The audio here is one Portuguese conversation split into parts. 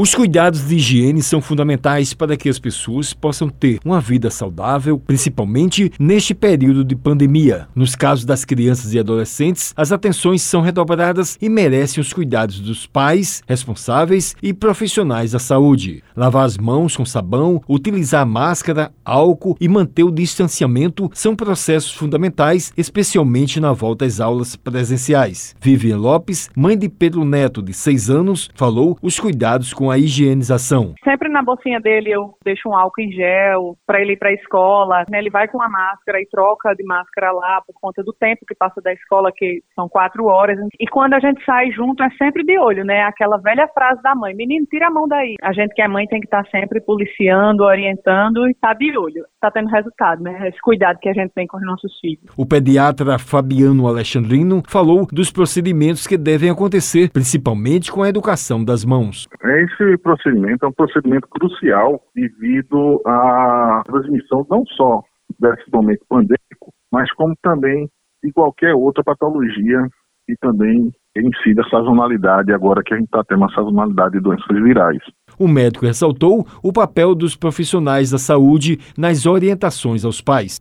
Os cuidados de higiene são fundamentais para que as pessoas possam ter uma vida saudável, principalmente neste período de pandemia. Nos casos das crianças e adolescentes, as atenções são redobradas e merecem os cuidados dos pais, responsáveis e profissionais da saúde. Lavar as mãos com sabão, utilizar máscara, álcool e manter o distanciamento são processos fundamentais, especialmente na volta às aulas presenciais. Vivian Lopes, mãe de Pedro Neto, de 6 anos, falou os cuidados com a higienização. Sempre na bolsinha dele eu deixo um álcool em gel para ele ir para a escola. Né? Ele vai com a máscara e troca de máscara lá por conta do tempo que passa da escola, que são quatro horas. E quando a gente sai junto é sempre de olho, né? Aquela velha frase da mãe: menino, tira a mão daí. A gente que é mãe tem que estar tá sempre policiando, orientando e tá de olho. Tá tendo resultado, né? Esse cuidado que a gente tem com os nossos filhos. O pediatra Fabiano Alexandrino falou dos procedimentos que devem acontecer, principalmente com a educação das mãos. Esse esse procedimento é um procedimento crucial devido à transmissão não só desse momento pandêmico, mas como também de qualquer outra patologia que também incida a sazonalidade, agora que a gente está tendo uma sazonalidade de doenças virais. O médico ressaltou o papel dos profissionais da saúde nas orientações aos pais.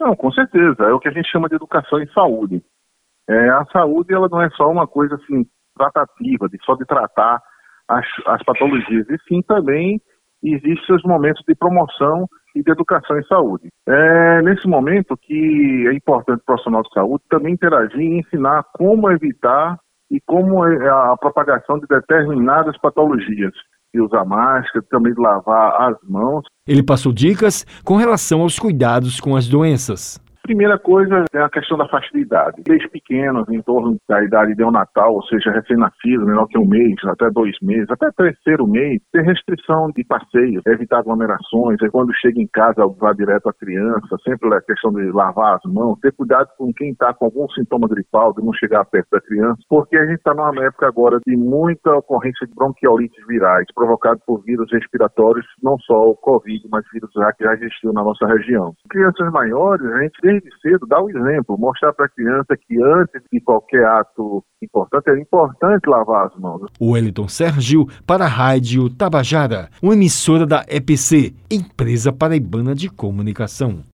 Não, com certeza, é o que a gente chama de educação em saúde. É, a saúde ela não é só uma coisa assim tratativa, de só de tratar as, as patologias, e sim também existem os momentos de promoção e de educação em saúde. É nesse momento que é importante o profissional de saúde também interagir e ensinar como evitar e como é a propagação de determinadas patologias. E usar máscara, também lavar as mãos. Ele passou dicas com relação aos cuidados com as doenças. Primeira coisa é a questão da facilidade. Desde pequenos, em torno da idade neonatal, ou seja, recém-nascido, menor que um mês, até dois meses, até terceiro mês, ter restrição de passeios, evitar aglomerações, e quando chega em casa, vá direto à criança, sempre a questão de lavar as mãos, ter cuidado com quem está com algum sintoma gripal, de não chegar perto da criança, porque a gente está numa época agora de muita ocorrência de bronquiolites virais, provocado por vírus respiratórios, não só o Covid, mas vírus já que já existiu na nossa região. Crianças maiores, a gente desde cedo dar o exemplo, mostrar para a criança que antes de qualquer ato importante, é importante lavar as mãos. O Wellington Sérgio para a Rádio Tabajara, uma emissora da EPC, Empresa Paraibana de Comunicação.